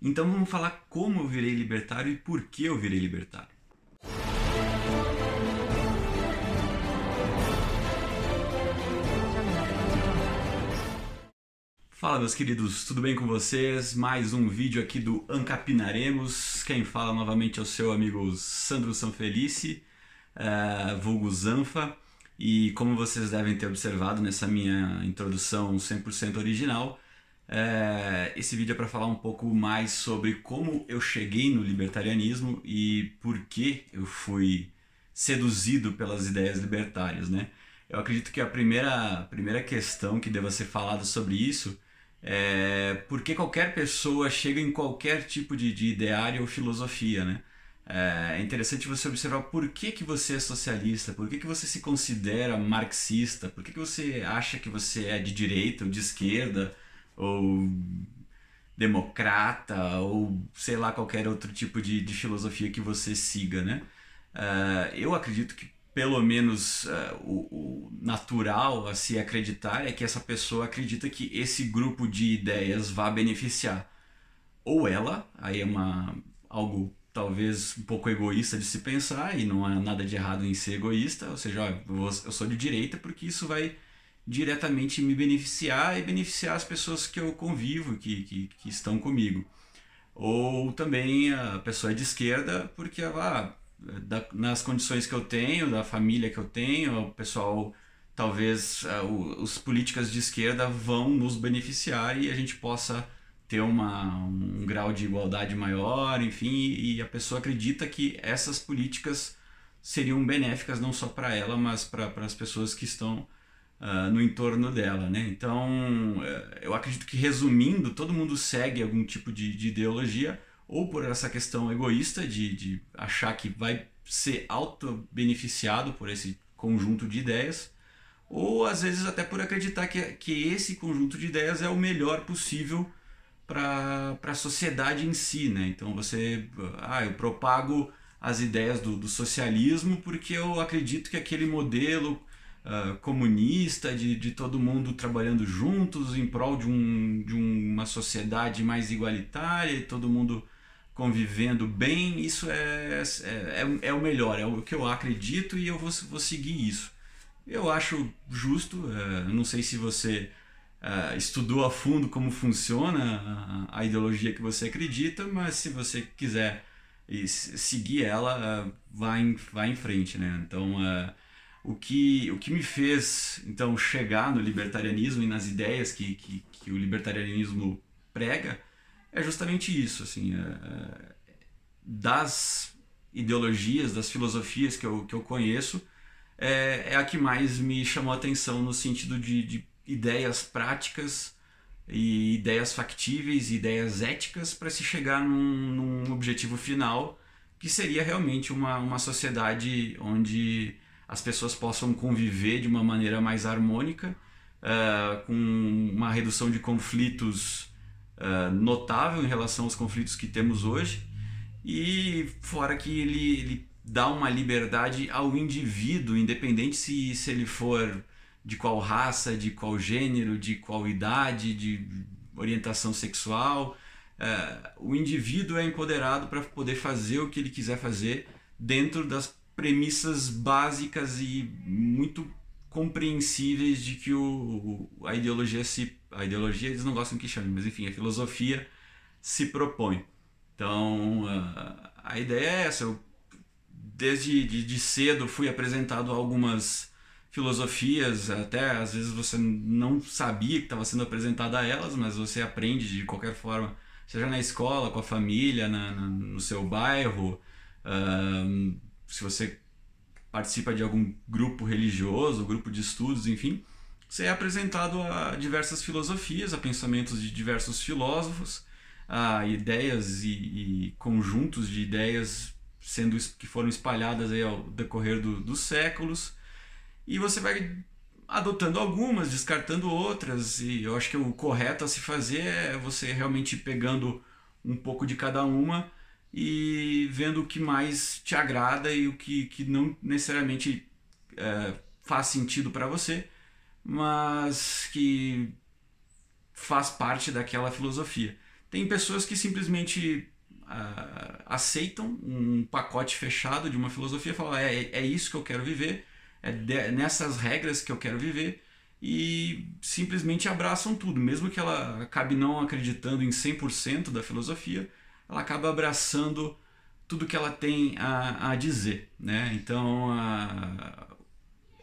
Então vamos falar como eu virei libertário e por que eu virei libertário. Fala meus queridos, tudo bem com vocês? Mais um vídeo aqui do Ancapinaremos. Quem fala novamente é o seu amigo Sandro Sanfelice, uh, vulgo Zanfa. E como vocês devem ter observado nessa minha introdução 100% original, é, esse vídeo é para falar um pouco mais sobre como eu cheguei no libertarianismo e por que eu fui seduzido pelas ideias libertárias, né? Eu acredito que a primeira, primeira questão que deva ser falada sobre isso é por que qualquer pessoa chega em qualquer tipo de, de ideário ou filosofia, né? É interessante você observar por que, que você é socialista, por que, que você se considera marxista, por que, que você acha que você é de direita ou de esquerda, ou democrata, ou sei lá, qualquer outro tipo de, de filosofia que você siga, né? Uh, eu acredito que pelo menos uh, o, o, natural a se acreditar é que essa pessoa acredita que esse grupo de ideias vá beneficiar ou ela, aí é uma algo talvez um pouco egoísta de se pensar, e não há nada de errado em ser egoísta, ou seja, ó, eu sou de direita porque isso vai diretamente me beneficiar e beneficiar as pessoas que eu convivo, que, que, que estão comigo. Ou também a pessoa é de esquerda porque ah, da, nas condições que eu tenho, da família que eu tenho, o pessoal, talvez uh, os políticas de esquerda vão nos beneficiar e a gente possa ter uma, um grau de igualdade maior, enfim, e a pessoa acredita que essas políticas seriam benéficas não só para ela, mas para as pessoas que estão uh, no entorno dela, né? Então, uh, eu acredito que resumindo, todo mundo segue algum tipo de, de ideologia ou por essa questão egoísta de, de achar que vai ser auto-beneficiado por esse conjunto de ideias, ou às vezes até por acreditar que, que esse conjunto de ideias é o melhor possível para a sociedade em si, né? Então você, ah, eu propago as ideias do, do socialismo porque eu acredito que aquele modelo uh, comunista de, de todo mundo trabalhando juntos em prol de, um, de uma sociedade mais igualitária e todo mundo convivendo bem, isso é, é, é, é, o melhor, é o que eu acredito e eu vou, vou seguir isso. Eu acho justo, uh, não sei se você uh, estudou a fundo como funciona a, a, ideologia que você acredita, mas se você quiser seguir ela, uh, vá, em, em frente, né? Então, uh, o, que, o que me fez então chegar no libertarianismo e nas ideias que, que, que o libertarianismo prega é justamente isso, assim, das ideologias, das filosofias que eu, que eu conheço, é, é a que mais me chamou a atenção no sentido de, de ideias práticas e ideias factíveis, ideias éticas para se chegar num, num, objetivo final que seria realmente uma, uma sociedade onde as pessoas possam conviver de uma maneira mais harmônica, uh, com uma redução de conflitos uh, notável em relação aos conflitos que temos hoje, e fora que ele, ele dá uma liberdade ao indivíduo, independente se, se ele for de qual raça, de qual gênero, de qual idade, de orientação sexual. É, o indivíduo é empoderado para poder fazer o que ele quiser fazer dentro das premissas básicas e muito compreensíveis de que o, a ideologia se a ideologia eles não gostam que chame, mas enfim, a filosofia se propõe. Então, a, a ideia é essa. Eu, desde de, de cedo fui apresentado a algumas filosofias, até às vezes você não sabia que estava sendo apresentada a elas, mas você aprende de qualquer forma, seja na escola, com a família, na, na no seu bairro, uh, se você participa de algum grupo religioso, grupo de estudos, enfim, você é apresentado a diversas filosofias, a pensamentos de diversos filósofos, a ideias e, e conjuntos de ideias sendo que foram espalhadas aí ao decorrer do, dos séculos. E você vai adotando algumas, descartando outras, e eu acho que o correto a se fazer é você realmente pegando um pouco de cada uma e vendo o que mais te agrada e o que, que não necessariamente é, faz sentido para você, mas que faz parte daquela filosofia. Tem pessoas que simplesmente uh, aceitam um pacote fechado de uma filosofia, falam é, é isso que eu quero viver, é de, nessas regras que eu quero viver e simplesmente abraçam tudo, mesmo que ela acabe não acreditando em 100% da filosofia, ela acaba abraçando tudo que ela tem a, a dizer, né? Então, a,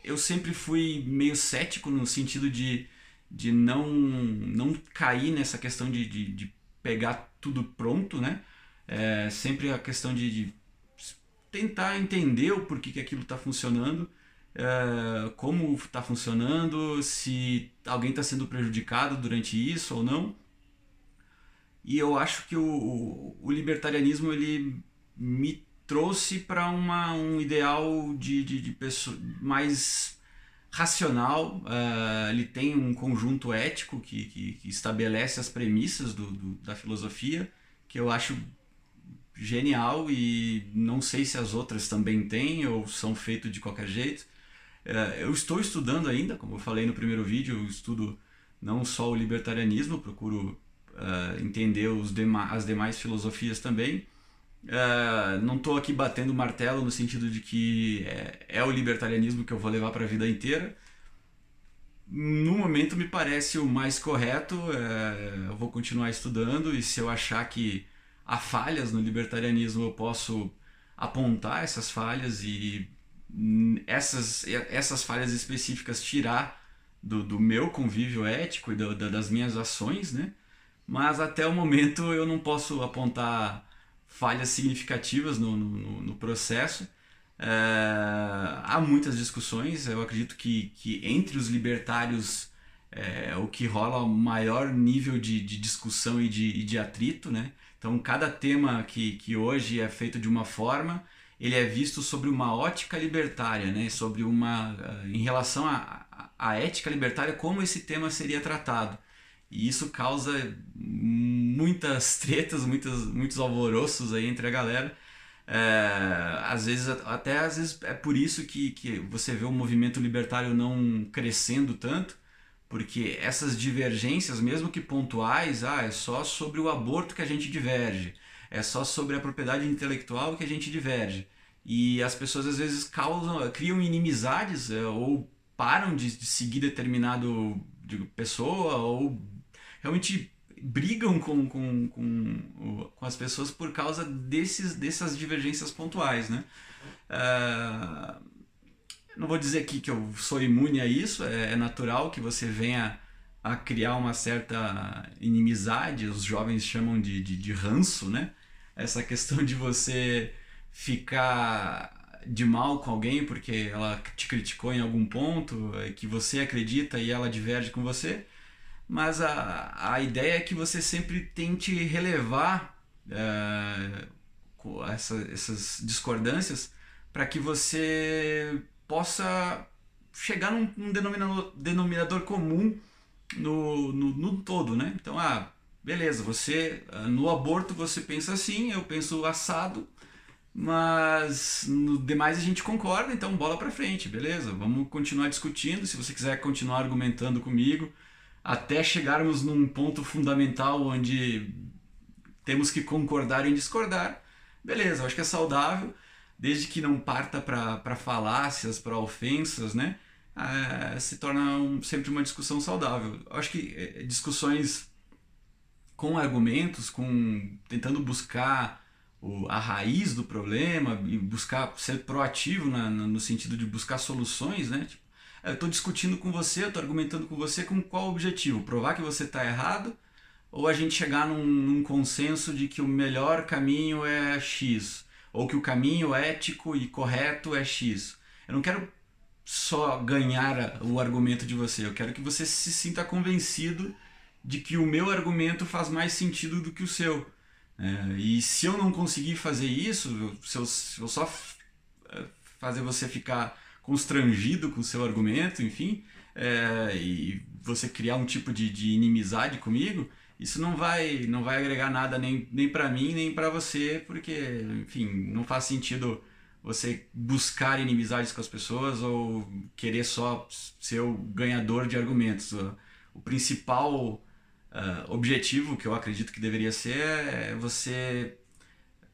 eu sempre fui meio cético no sentido de, de não, não cair nessa questão de, de, de pegar tudo pronto, né? É sempre a questão de, de tentar entender o porquê que aquilo está funcionando, é, como está funcionando, se alguém está sendo prejudicado durante isso ou não. E eu acho que o, o libertarianismo ele me trouxe para um ideal de, de, de pessoa mais racional. Uh, ele tem um conjunto ético que, que, que estabelece as premissas do, do, da filosofia, que eu acho genial e não sei se as outras também têm ou são feitas de qualquer jeito. Uh, eu estou estudando ainda, como eu falei no primeiro vídeo, eu estudo não só o libertarianismo, procuro uh, entender os dema as demais filosofias também. Uh, não estou aqui batendo martelo no sentido de que é, é o libertarianismo que eu vou levar para a vida inteira. No momento me parece o mais correto. Uh, eu vou continuar estudando e se eu achar que há falhas no libertarianismo, eu posso apontar essas falhas e essas, essas falhas específicas tirar do, do meu convívio ético e do, das minhas ações, né? Mas até o momento eu não posso apontar falhas significativas no, no, no processo. É, há muitas discussões, eu acredito que, que entre os libertários é, o que rola o maior nível de, de discussão e de, e de atrito, né? Então, cada tema que, que hoje é feito de uma forma, ele é visto sobre uma ótica libertária, né? Sobre uma... em relação à ética libertária, como esse tema seria tratado. E isso causa muitas tretas, muitos, muitos alvoroços aí entre a galera. É, às vezes, até às vezes é por isso que, que você vê o movimento libertário não crescendo tanto, porque essas divergências, mesmo que pontuais, ah, é só sobre o aborto que a gente diverge, é só sobre a propriedade intelectual que a gente diverge. E as pessoas às vezes causam, criam inimizades é, ou param de, de seguir determinado pessoa ou realmente brigam com, com, com, com as pessoas por causa desses, dessas divergências pontuais, né? Uh, não vou dizer aqui que eu sou imune a isso, é, é, natural que você venha a criar uma certa inimizade, os jovens chamam de, de, de ranço, né? Essa questão de você ficar de mal com alguém porque ela te criticou em algum ponto, é, que você acredita e ela diverge com você mas a, a ideia é que você sempre tente relevar é, essa, essas discordâncias para que você possa chegar num, num denominador, denominador comum no, no, no, todo, né? Então, ah, beleza, você no aborto você pensa assim, eu penso assado, mas no demais a gente concorda, então bola para frente, beleza? Vamos continuar discutindo, se você quiser continuar argumentando comigo, até chegarmos num ponto fundamental onde temos que concordar em discordar. Beleza, acho que é saudável, desde que não parta para falácias, para ofensas, né? É, se torna um, sempre uma discussão saudável. Acho que é, discussões com argumentos, com tentando buscar o, a raiz do problema e buscar ser proativo na, na, no sentido de buscar soluções, né? Tipo, eu estou discutindo com você, eu estou argumentando com você com qual objetivo? Provar que você está errado ou a gente chegar num, num, consenso de que o melhor caminho é X ou que o caminho ético e correto é X? Eu não quero só ganhar o argumento de você, eu quero que você se sinta convencido de que o meu argumento faz mais sentido do que o seu. É, e se eu não conseguir fazer isso, se eu, se eu só é, fazer você ficar constrangido com o seu argumento, enfim, é, e você criar um tipo de, de inimizade comigo, isso não vai não vai agregar nada nem, nem para mim nem para você, porque, enfim, não faz sentido você buscar inimizades com as pessoas ou querer só ser o ganhador de argumentos. O, principal uh, objetivo, que eu acredito que deveria ser, é você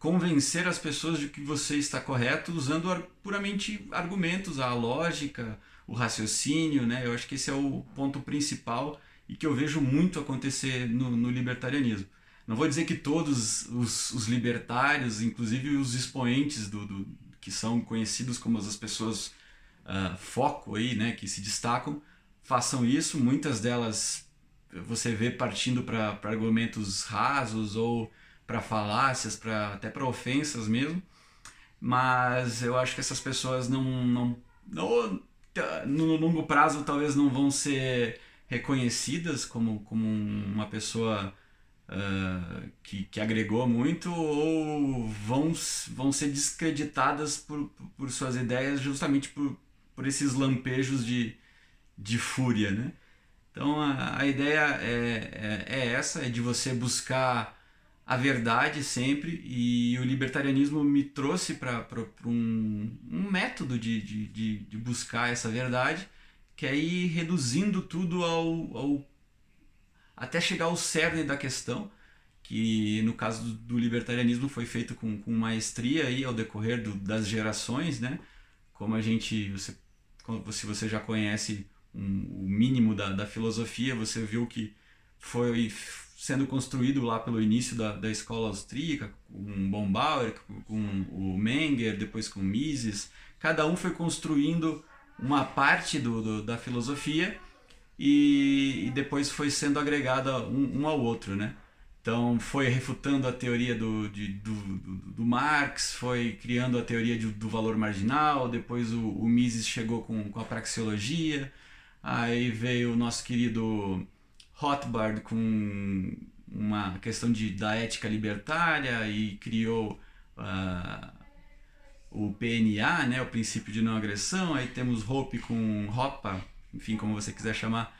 convencer as pessoas de que você está correto usando puramente argumentos, a lógica, o raciocínio, né? Eu acho que esse é o ponto principal e que eu vejo muito acontecer no, no libertarianismo. Não vou dizer que todos os, os libertários, inclusive os expoentes do, do, que são conhecidos como as pessoas uh, foco aí, né, que se destacam, façam isso. Muitas delas você vê partindo para argumentos rasos ou para falácias, para até para ofensas mesmo. Mas eu acho que essas pessoas não, não, não no longo prazo talvez não vão ser reconhecidas como, como uma pessoa uh, que, que agregou muito ou vão, vão ser descreditadas por, por suas ideias justamente por, por esses lampejos de, de fúria, né? Então a, a ideia é, é, é, essa, é de você buscar a verdade sempre e o libertarianismo me trouxe para um, um método de, de, de, de, buscar essa verdade que é ir reduzindo tudo ao, ao até chegar ao cerne da questão que no caso do, do libertarianismo foi feito com, com maestria aí ao decorrer do, das gerações, né? Como a gente, você, se você já conhece um, o mínimo da, da filosofia, você viu que foi sendo construído lá pelo início da, da escola austríaca, com Bombauer, com o Menger, depois com Mises. Cada um foi construindo uma parte do, do da filosofia e, e, depois foi sendo agregada um, um, ao outro, né? Então foi refutando a teoria do, de, do, do, do, Marx, foi criando a teoria de, do valor marginal, depois o, o Mises chegou com, com a praxeologia, Aí veio o nosso querido Rothbard com uma questão de, da ética libertária e criou uh, o PNA, né, o princípio de não agressão. Aí temos Hope com Hopa, enfim, como você quiser chamar,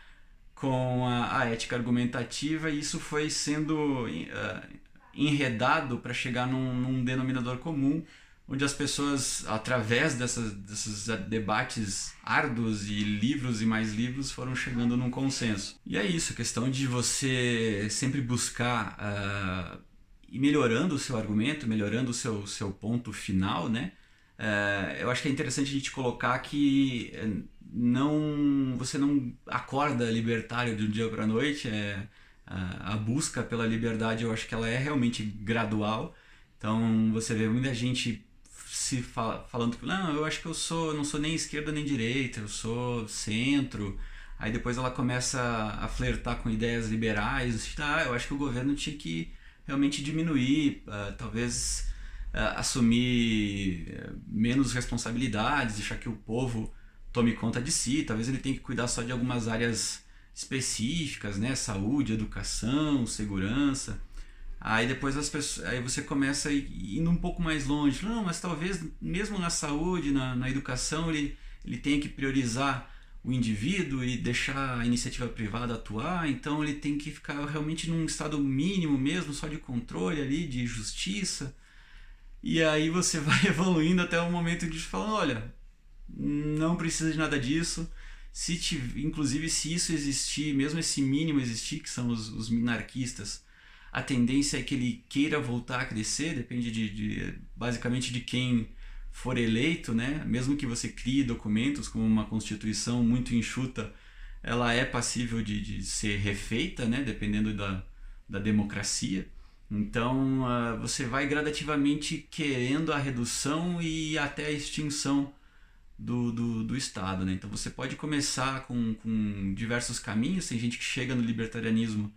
com a, a ética argumentativa e isso foi sendo uh, enredado para chegar num, num denominador comum onde as pessoas, através dessas, desses debates árduos e livros e mais livros, foram chegando num consenso. E é isso, a questão de você sempre buscar uh, ir melhorando o seu argumento, melhorando o seu, seu ponto final, né? Uh, eu acho que é interessante a gente colocar que eh, não você não acorda libertário de um dia para a noite, é, a, a busca pela liberdade eu acho que ela é realmente gradual. Então você vê muita gente se fala, falando que não, eu acho que eu sou, não sou nem esquerda nem direita, eu sou centro. Aí depois ela começa a flertar com ideias liberais, ah, eu acho que o governo tinha que realmente diminuir, uh, talvez uh, assumir eh, menos responsabilidades, deixar que o povo tome conta de si, talvez ele tenha que cuidar só de algumas áreas específicas, né, saúde, educação, segurança. Aí depois as pessoas, aí você começa indo um pouco mais longe. Não, mas talvez mesmo na saúde, na, na educação, ele, ele tenha que priorizar o indivíduo e deixar a iniciativa privada atuar, então ele tem que ficar realmente num estado mínimo mesmo, só de controle ali, de justiça. E aí você vai evoluindo até o momento de falar, olha, não precisa de nada disso. Se tiver, inclusive se isso existir, mesmo esse mínimo existir, que são os, os minarquistas, a tendência é que ele queira voltar a crescer, depende de, de, basicamente de quem for eleito, né? Mesmo que você crie documentos como uma constituição muito enxuta, ela é passível de, de ser refeita, né? Dependendo da, da democracia. Então uh, você vai gradativamente querendo a redução e até a extinção do, do, do Estado. Né? Então você pode começar com, com diversos caminhos. Tem gente que chega no libertarianismo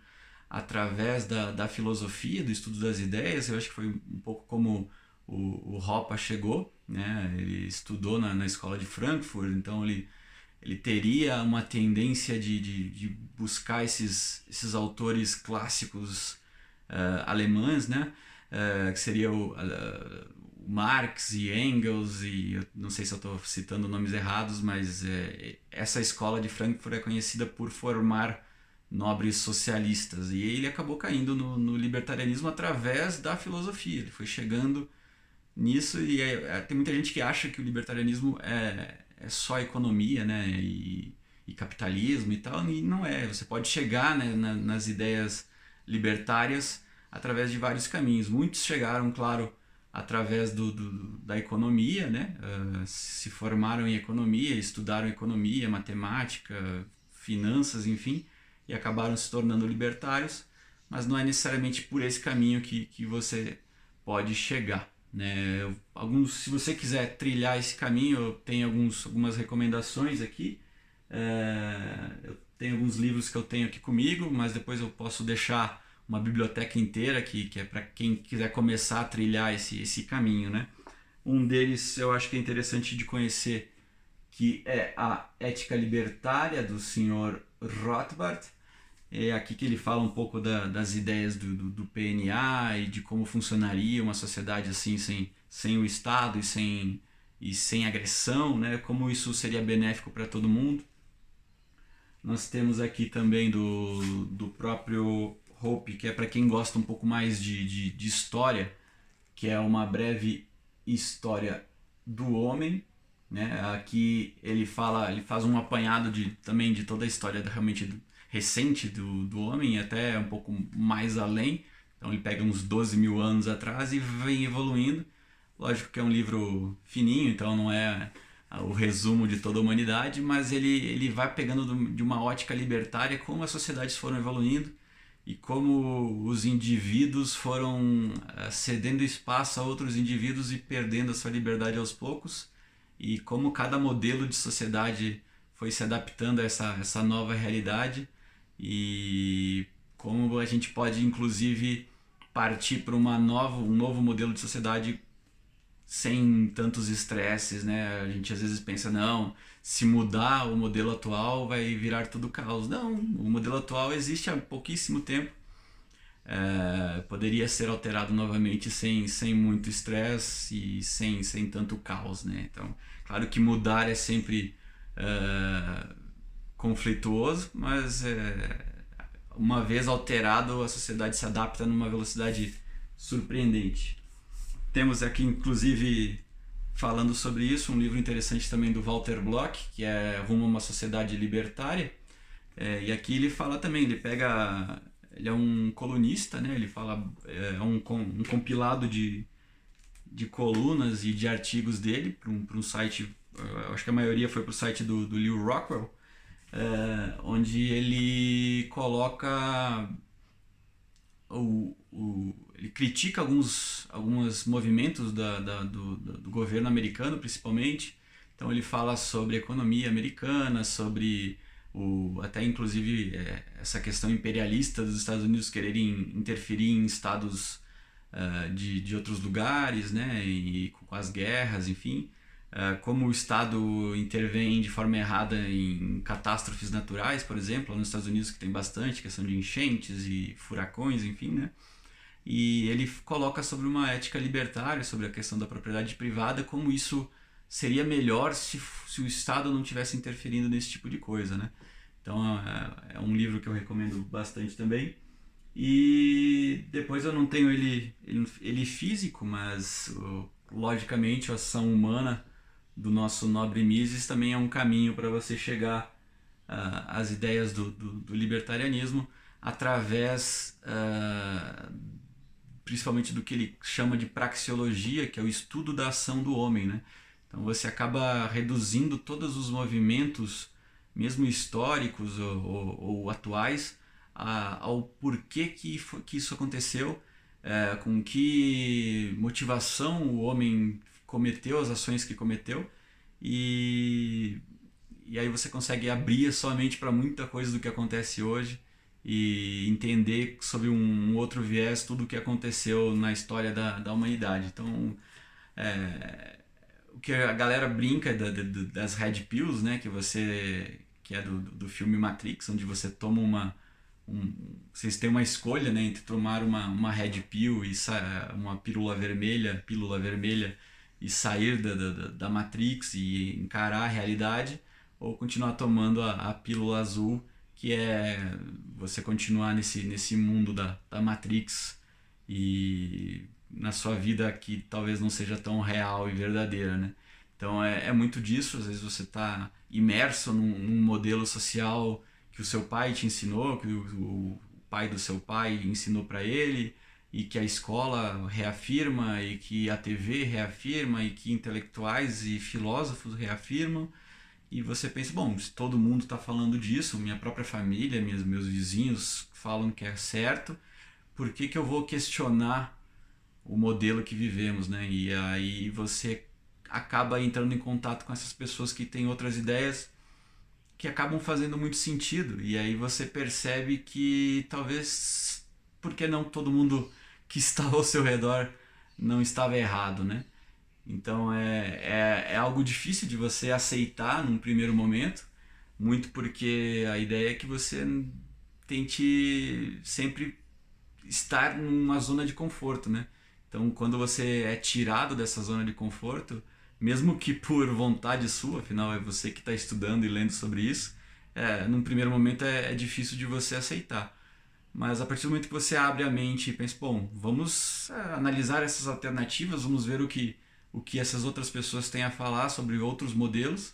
através da, da filosofia, do estudo das ideias. Eu acho que foi um pouco como o, o Hoppe chegou, né? ele estudou na, na escola de Frankfurt, então ele, ele teria uma tendência de, de, de buscar esses, esses autores clássicos uh, alemães, né? Uh, que seria o, uh, Marx e Engels, e eu não sei se eu estou citando nomes errados, mas é, essa escola de Frankfurt é conhecida por formar nobres socialistas. E ele acabou caindo no, no libertarianismo através da filosofia. Ele foi chegando nisso e é, é, tem muita gente que acha que o libertarianismo é, é só economia, né? E, e capitalismo e tal, e não é. Você pode chegar né, na, nas ideias libertárias através de vários caminhos. Muitos chegaram, claro, através do, do da economia, né? Uh, se formaram em economia, estudaram economia, matemática, finanças, enfim, e acabaram se tornando libertários, mas não é necessariamente por esse caminho que, que você pode chegar. Né? Alguns, se você quiser trilhar esse caminho, eu tenho alguns, algumas recomendações aqui. É, eu tenho alguns livros que eu tenho aqui comigo, mas depois eu posso deixar uma biblioteca inteira aqui, que é para quem quiser começar a trilhar esse, esse caminho. Né? Um deles eu acho que é interessante de conhecer, que é a Ética Libertária, do senhor Rothbard. É aqui que ele fala um pouco da, das ideias do, do, do, PNA e de como funcionaria uma sociedade assim sem, sem o Estado e sem, e sem agressão, né? como isso seria benéfico para todo mundo. Nós temos aqui também do, do próprio Hope, que é para quem gosta um pouco mais de, de, de história, que é uma breve história do homem, né? Aqui ele fala, ele faz um apanhado de também de toda a história realmente recente do, do homem, até um pouco mais além. Então ele pega uns 12 mil anos atrás e vem evoluindo. Lógico que é um livro fininho, então não é o resumo de toda a humanidade, mas ele, ele vai pegando de uma ótica libertária como as sociedades foram evoluindo e como os indivíduos foram eh, cedendo espaço a outros indivíduos e perdendo a sua liberdade aos poucos, e como cada modelo de sociedade foi se adaptando a essa, essa nova realidade e como a gente pode inclusive partir para uma nova, um novo modelo de sociedade sem tantos estresses, né? A gente às vezes pensa, não, se mudar o modelo atual vai virar tudo caos. Não, o modelo atual existe há pouquíssimo tempo. É, poderia ser alterado novamente sem, sem muito estresse e sem, sem tanto caos, né? Então, claro que mudar é sempre é, conflituoso, mas é, uma vez alterado a sociedade se adapta numa velocidade surpreendente. Temos aqui, inclusive, falando sobre isso, um livro interessante também do Walter Block, que é Rumo a uma Sociedade Libertária. É, e aqui ele fala também, ele pega. Ele é um colunista, né? ele fala. É um, um compilado de, de colunas e de artigos dele para um, um site. Acho que a maioria foi para o site do, do Lew Rockwell, é, onde ele coloca o, o, ele critica alguns, alguns movimentos da, da do, do governo americano, principalmente. Então ele fala sobre economia americana, sobre o, até inclusive é, essa questão imperialista dos Estados Unidos quererem interferir em estados uh, de, de outros lugares, né, e com as guerras, enfim. Uh, como o Estado intervém de forma errada em catástrofes naturais, por exemplo, nos Estados Unidos que tem bastante questão de enchentes e furacões, enfim, né? E ele coloca sobre uma ética libertária, sobre a questão da propriedade privada, como isso seria melhor se, se o Estado não tivesse interferindo nesse tipo de coisa, né? Então é, é um livro que eu recomendo bastante também. E depois eu não tenho ele, ele, ele físico, mas logicamente a ação humana do nosso nobre Mises também é um caminho para você chegar uh, às ideias do, do, do libertarianismo através uh, principalmente do que ele chama de praxeologia, que é o estudo da ação do homem, né? Então você acaba reduzindo todos os movimentos, mesmo históricos ou, ou, ou atuais, a, ao porquê que, que isso aconteceu, é, com que motivação o homem cometeu as ações que cometeu e, e aí você consegue abrir somente para muita coisa do que acontece hoje e entender sobre um outro viés tudo o que aconteceu na história da, da humanidade. Então, é, o que a galera brinca da, da, das red pills, né, que você que é do, do filme Matrix, onde você toma uma um, vocês têm uma escolha, né, entre tomar uma, uma red pill e uma pílula vermelha, pílula vermelha e sair da, da, da Matrix e encarar a realidade ou continuar tomando a, a pílula azul que é você continuar nesse, nesse mundo da, da Matrix e na sua vida que talvez não seja tão real e verdadeira, né? Então é, é muito disso, às vezes você está imerso num, num, modelo social que o seu pai te ensinou, que o, o pai do seu pai ensinou para ele, e que a escola reafirma, e que a TV reafirma, e que intelectuais e filósofos reafirmam. E você pensa, bom, se todo mundo está falando disso, minha própria família, meus, meus vizinhos falam que é certo, por que, que eu vou questionar o modelo que vivemos, né? E aí você acaba entrando em contato com essas pessoas que têm outras ideias que acabam fazendo muito sentido. E aí você percebe que talvez, porque não todo mundo que estava ao seu redor não estava errado, né? Então é, é, é algo difícil de você aceitar num primeiro momento, muito porque a ideia é que você tente sempre estar numa zona de conforto, né? Então, quando você é tirado dessa zona de conforto, mesmo que por vontade sua, afinal é você que está estudando e lendo sobre isso, é, num primeiro momento é, é, difícil de você aceitar. Mas a partir do momento que você abre a mente e pensa, bom, vamos é, analisar essas alternativas, vamos ver o que, o que essas outras pessoas têm a falar sobre outros modelos,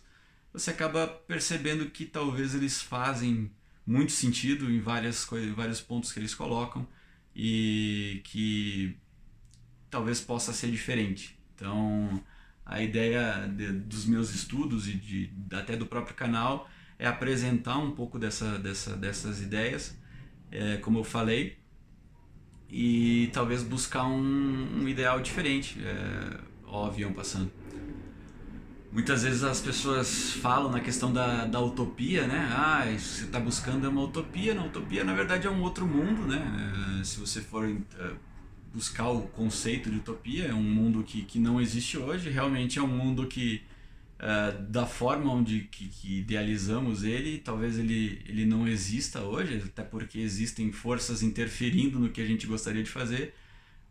você acaba percebendo que talvez eles fazem muito sentido em várias coisas, vários pontos que eles colocam e que talvez possa ser diferente. Então, a ideia de, dos meus estudos e de, até do próprio canal é apresentar um pouco dessa, dessa, dessas ideias, é, como eu falei, e talvez buscar um, um ideal diferente, é, ó, avião passando. Muitas vezes as pessoas falam na questão da, da utopia, né? Ah, você está buscando é uma utopia. Na utopia, na verdade, é um outro mundo, né? É, se você for é, buscar o conceito de utopia, é um mundo que, que não existe hoje. Realmente é um mundo que, é, da forma onde que, que, idealizamos ele, talvez ele, ele não exista hoje, até porque existem forças interferindo no que a gente gostaria de fazer.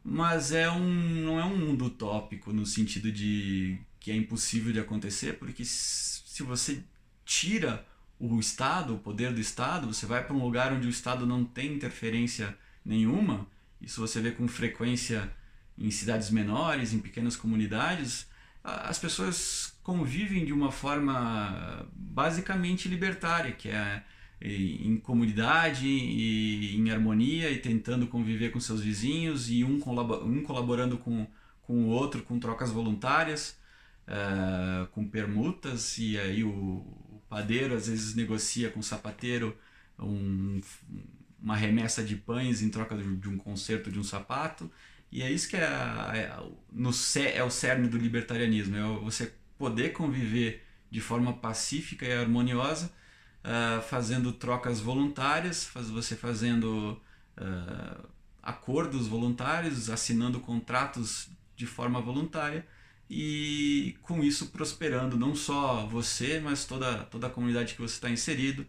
Mas é um, não é um mundo utópico no sentido de que é impossível de acontecer, porque se você tira o Estado, o poder do Estado, você vai para um lugar onde o Estado não tem interferência nenhuma, isso você vê com frequência em cidades menores, em pequenas comunidades, as pessoas convivem de uma forma basicamente libertária, que é em comunidade e em harmonia e tentando conviver com seus vizinhos e um, colaborando com, com o outro com trocas voluntárias uh, com permutas e aí o, padeiro às vezes negocia com o sapateiro um, uma remessa de pães em troca de, de, um conserto de um sapato e é isso que é, é, no, é o cerne do libertarianismo é você poder conviver de forma pacífica e harmoniosa uh, fazendo trocas voluntárias faz, você fazendo uh, acordos voluntários assinando contratos de forma voluntária e com isso prosperando não só você, mas toda, toda a comunidade que você está inserido.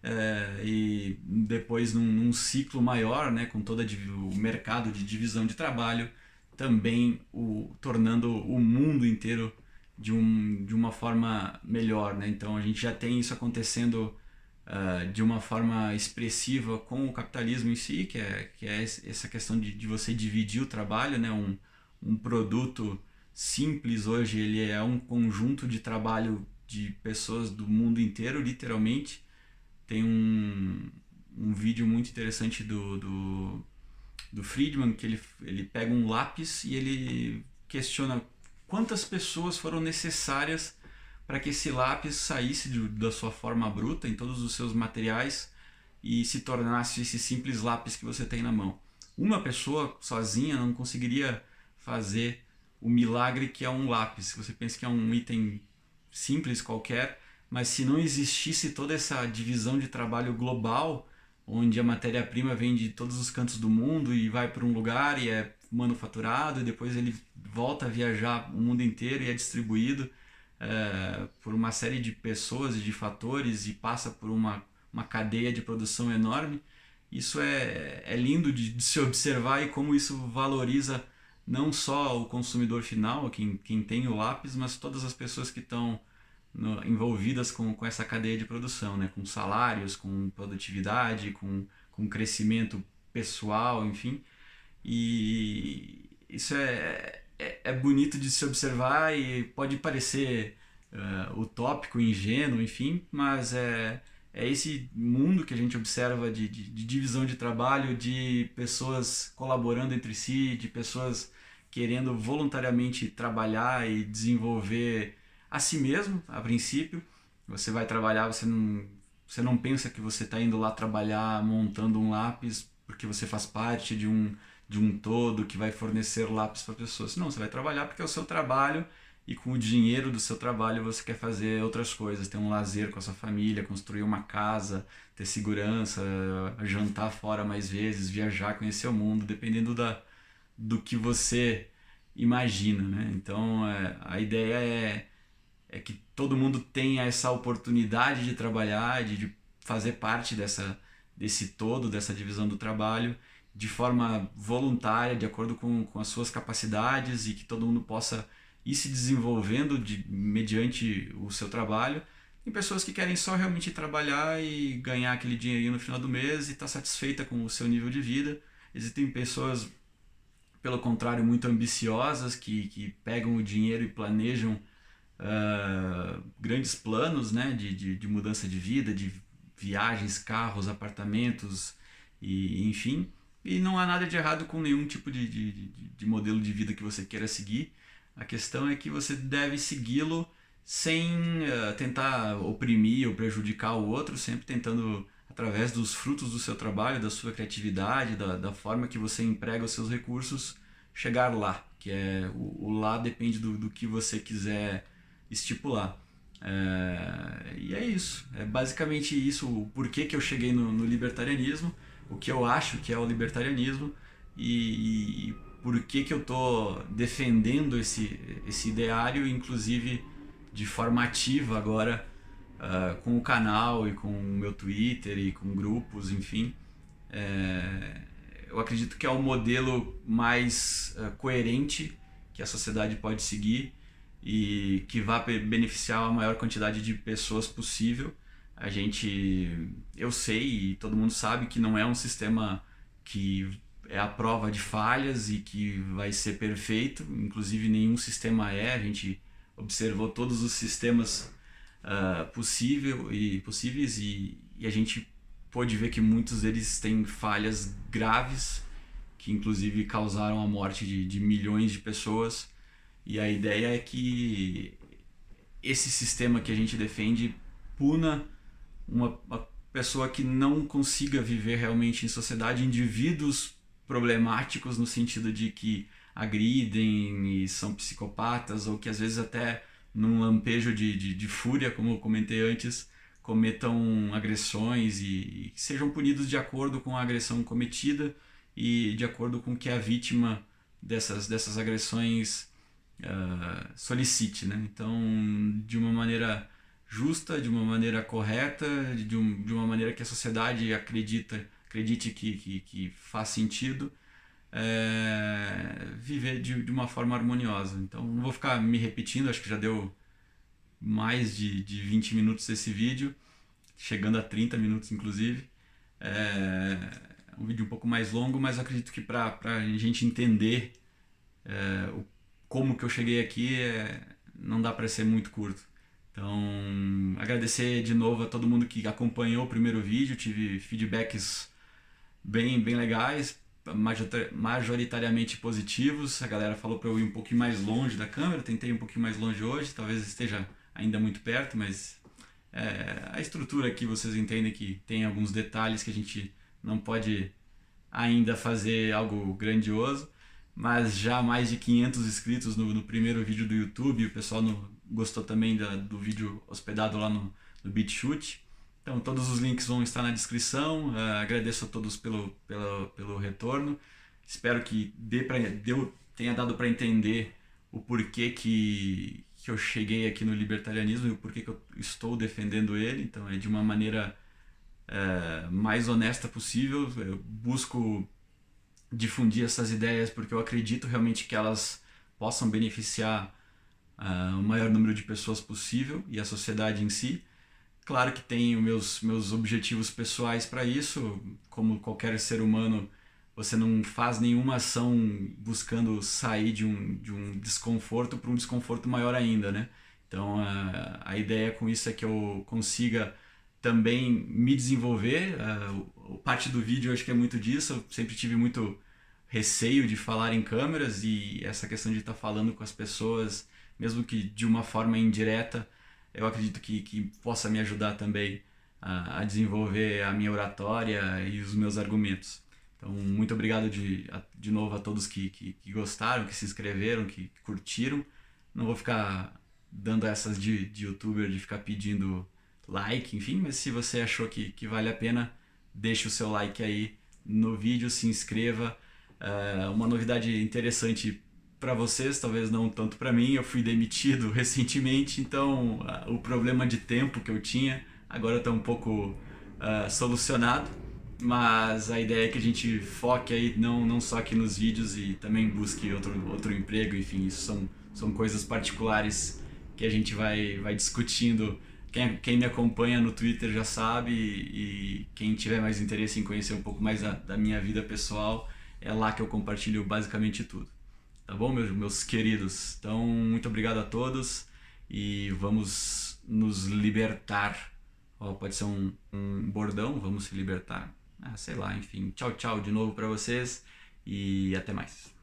É, e depois num, num, ciclo maior, né, com todo o mercado de divisão de trabalho, também o, tornando o mundo inteiro de, um, de uma forma melhor. Né? Então a gente já tem isso acontecendo uh, de uma forma expressiva com o capitalismo em si, que é, que é essa questão de, de você dividir o trabalho, né? um, um produto simples hoje, ele é um conjunto de trabalho de pessoas do mundo inteiro, literalmente. Tem um, um vídeo muito interessante do, do, do Friedman, que ele, ele pega um lápis e ele questiona quantas pessoas foram necessárias para que esse lápis saísse de, da sua forma bruta, em todos os seus materiais, e se tornasse esse simples lápis que você tem na mão. Uma pessoa sozinha não conseguiria fazer o milagre que é um lápis. Você pensa que é um item simples qualquer, mas se não existisse toda essa divisão de trabalho global, onde a matéria-prima vem de todos os cantos do mundo e vai para um lugar e é manufaturado depois ele volta a viajar o mundo inteiro e é distribuído é, por uma série de pessoas e de fatores e passa por uma, uma cadeia de produção enorme. Isso é, é lindo de, de se observar e como isso valoriza não só o consumidor final, quem, quem tem o lápis, mas todas as pessoas que estão envolvidas com, com essa cadeia de produção, né? com salários, com produtividade, com, com crescimento pessoal, enfim. E isso é, é, é bonito de se observar e pode parecer uh, utópico, ingênuo, enfim, mas é, é esse mundo que a gente observa de, de, de divisão de trabalho, de pessoas colaborando entre si, de pessoas querendo voluntariamente trabalhar e desenvolver a si mesmo, a princípio. Você vai trabalhar, você não, você não pensa que você está indo lá trabalhar montando um lápis porque você faz parte de um, de um todo que vai fornecer lápis para pessoas. Não, você vai trabalhar porque é o seu trabalho e com o dinheiro do seu trabalho você quer fazer outras coisas, ter um lazer com a sua família, construir uma casa, ter segurança, jantar fora mais vezes, viajar, conhecer o mundo, dependendo da, do que você imagina, né? Então é, a ideia é, é que todo mundo tenha essa oportunidade de trabalhar, de, de fazer parte dessa, desse todo, dessa divisão do trabalho de forma voluntária, de acordo com, com as suas capacidades e que todo mundo possa ir se desenvolvendo de, mediante o seu trabalho. Tem pessoas que querem só realmente trabalhar e ganhar aquele dinheirinho no final do mês e estar tá satisfeita com o seu nível de vida. Existem pessoas, pelo contrário, muito ambiciosas que, que pegam o dinheiro e planejam uh, grandes planos né, de, de, de mudança de vida, de viagens, carros, apartamentos e enfim. E não há nada de errado com nenhum tipo de, de, de modelo de vida que você queira seguir. A questão é que você deve segui-lo sem uh, tentar oprimir ou prejudicar o outro, sempre tentando, através dos frutos do seu trabalho, da sua criatividade, da, da forma que você emprega os seus recursos, chegar lá. Que é o, o lá depende do, do que você quiser estipular. É, e é isso. É basicamente isso o porquê que eu cheguei no, no libertarianismo, o que eu acho que é o libertarianismo e, e por que, que eu estou defendendo esse, esse ideário, inclusive de forma ativa agora uh, com o canal e com o meu Twitter e com grupos, enfim. É, eu acredito que é o modelo mais uh, coerente que a sociedade pode seguir e que vá beneficiar a maior quantidade de pessoas possível. A gente, eu sei e todo mundo sabe que não é um sistema que é a prova de falhas e que vai ser perfeito. Inclusive, nenhum sistema é. A gente observou todos os sistemas uh, possível e, possíveis e, e a gente pôde ver que muitos deles têm falhas graves que, inclusive, causaram a morte de, de milhões de pessoas. E a ideia é que esse sistema que a gente defende puna uma, uma pessoa que não consiga viver realmente em sociedade, indivíduos problemáticos no sentido de que agridem e são psicopatas ou que às vezes até num lampejo de, de, de fúria, como eu comentei antes, cometam agressões e, e, sejam punidos de acordo com a agressão cometida e de acordo com o que a vítima dessas, dessas agressões uh, solicite. Né? Então, de uma maneira justa, de uma maneira correta, de, um, de uma maneira que a sociedade acredita acredite que, que, que faz sentido, é, viver de, de uma forma harmoniosa. Então não vou ficar me repetindo, acho que já deu mais de, de 20 minutos esse vídeo, chegando a 30 minutos inclusive. É um vídeo um pouco mais longo, mas acredito que para a gente entender é, o, como que eu cheguei aqui, é, não dá para ser muito curto. Então, agradecer de novo a todo mundo que acompanhou o primeiro vídeo, tive feedbacks bem, bem legais, majoritariamente positivos. A galera falou para eu ir um pouquinho mais longe da câmera, tentei um pouquinho mais longe hoje, talvez esteja ainda muito perto, mas é, a estrutura aqui vocês entendem que tem alguns detalhes que a gente não pode ainda fazer algo grandioso, mas já mais de 500 inscritos no, no primeiro vídeo do YouTube, o pessoal no, gostou também da, do vídeo hospedado lá no, no BitChute. Então, todos os links vão estar na descrição. Uh, agradeço a todos pelo, pelo, pelo retorno. Espero que dê pra, deu, tenha dado para entender o porquê que, que eu cheguei aqui no libertarianismo e o porquê que eu estou defendendo ele. Então, é de uma maneira uh, mais honesta possível. Eu busco difundir essas ideias porque eu acredito realmente que elas possam beneficiar uh, o maior número de pessoas possível e a sociedade em si. Claro que tenho meus, meus objetivos pessoais para isso, como qualquer ser humano, você não faz nenhuma ação buscando sair de um, de um desconforto para um desconforto maior ainda, né? Então a, a ideia com isso é que eu consiga também me desenvolver. Uh, parte do vídeo eu acho que é muito disso. Eu sempre tive muito receio de falar em câmeras e essa questão de estar tá falando com as pessoas, mesmo que de uma forma indireta, eu acredito que, que possa me ajudar também a, a desenvolver a minha oratória e os meus argumentos. Então, muito obrigado de, de novo a todos que, que, que gostaram, que se inscreveram, que, curtiram. Não vou ficar dando essas de, de youtuber, de ficar pedindo like, enfim, mas se você achou que, que vale a pena, deixe o seu like aí no vídeo, se inscreva. Uh, uma novidade interessante para vocês, talvez não tanto para mim, eu fui demitido recentemente, então o problema de tempo que eu tinha agora está um pouco uh, solucionado mas a ideia é que a gente foque aí não, não só aqui nos vídeos e também busque outro, outro emprego, enfim, isso são, são coisas particulares que a gente vai, vai discutindo. Quem, quem me acompanha no Twitter já sabe e, e quem tiver mais interesse em conhecer um pouco mais da, da minha vida pessoal, é lá que eu compartilho basicamente tudo. Tá bom, meus, meus queridos? Então, muito obrigado a todos e vamos nos libertar. Oh, pode ser um, um bordão, vamos se libertar. Ah, sei lá, enfim. Tchau, tchau de novo para vocês e até mais.